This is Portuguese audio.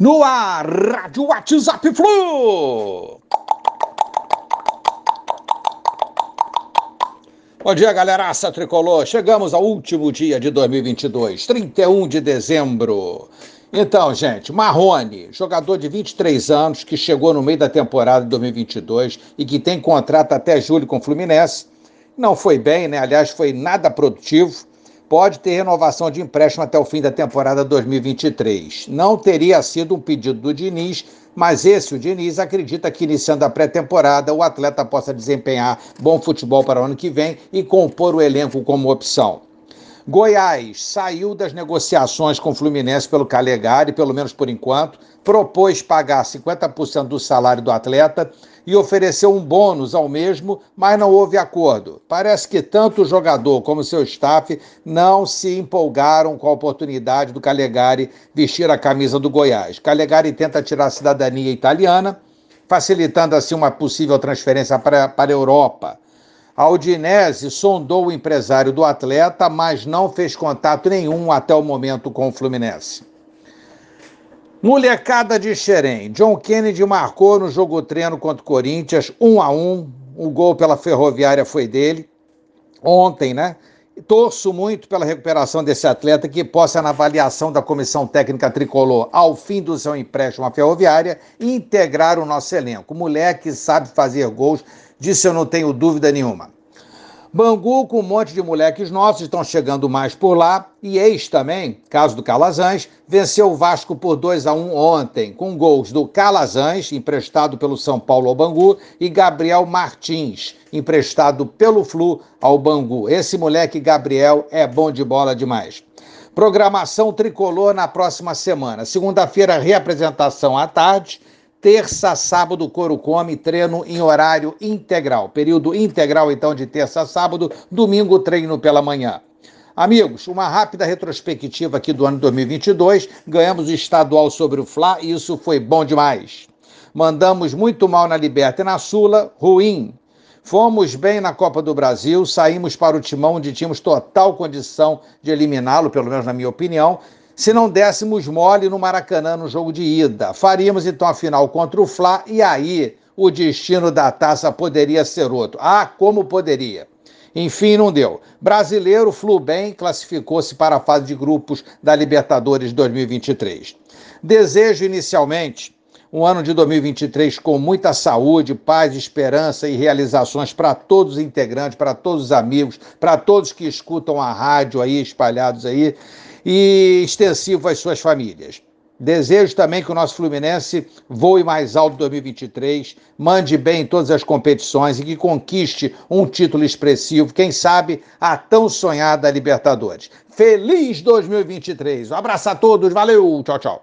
No ar, Rádio WhatsApp Flu! Bom dia, galeraça tricolor. Chegamos ao último dia de 2022, 31 de dezembro. Então, gente, Marrone, jogador de 23 anos que chegou no meio da temporada de 2022 e que tem contrato até julho com o Fluminense. Não foi bem, né? Aliás, foi nada produtivo pode ter renovação de empréstimo até o fim da temporada 2023. Não teria sido um pedido do Diniz, mas esse o Diniz acredita que iniciando a pré-temporada o atleta possa desempenhar bom futebol para o ano que vem e compor o elenco como opção. Goiás saiu das negociações com o Fluminense pelo Calegari, pelo menos por enquanto, propôs pagar 50% do salário do atleta e ofereceu um bônus ao mesmo, mas não houve acordo. Parece que tanto o jogador como seu staff não se empolgaram com a oportunidade do Calegari vestir a camisa do Goiás. Calegari tenta tirar a cidadania italiana, facilitando assim uma possível transferência para, para a Europa. A Udinese sondou o empresário do atleta, mas não fez contato nenhum até o momento com o Fluminense. Molecada de Xerém. John Kennedy marcou no jogo treino contra o Corinthians, 1 a 1 O gol pela Ferroviária foi dele. Ontem, né? Torço muito pela recuperação desse atleta que possa, na avaliação da comissão técnica tricolor, ao fim do seu empréstimo à Ferroviária, integrar o nosso elenco. moleque sabe fazer gols, disso eu não tenho dúvida nenhuma. Bangu com um monte de moleques nossos, estão chegando mais por lá. E ex também, caso do Calazans, venceu o Vasco por 2 a 1 ontem, com gols do Calazans, emprestado pelo São Paulo ao Bangu, e Gabriel Martins, emprestado pelo Flu ao Bangu. Esse moleque Gabriel é bom de bola demais. Programação tricolor na próxima semana. Segunda-feira, reapresentação à tarde. Terça, sábado, Coro Come, treino em horário integral. Período integral, então, de terça a sábado. Domingo, treino pela manhã. Amigos, uma rápida retrospectiva aqui do ano 2022. Ganhamos o estadual sobre o Fla e isso foi bom demais. Mandamos muito mal na Liberta e na Sula, ruim. Fomos bem na Copa do Brasil, saímos para o timão onde tínhamos total condição de eliminá-lo, pelo menos na minha opinião, se não dessemos mole no Maracanã no jogo de ida. Faríamos então a final contra o Fla e aí o destino da taça poderia ser outro. Ah, como poderia! Enfim, não deu. Brasileiro Fluben classificou-se para a fase de grupos da Libertadores 2023. Desejo inicialmente um ano de 2023 com muita saúde, paz, esperança e realizações para todos os integrantes, para todos os amigos, para todos que escutam a rádio aí espalhados aí e extensivo às suas famílias. Desejo também que o nosso Fluminense voe mais alto em 2023, mande bem em todas as competições e que conquiste um título expressivo, quem sabe a tão sonhada Libertadores. Feliz 2023! Um abraço a todos, valeu, tchau, tchau.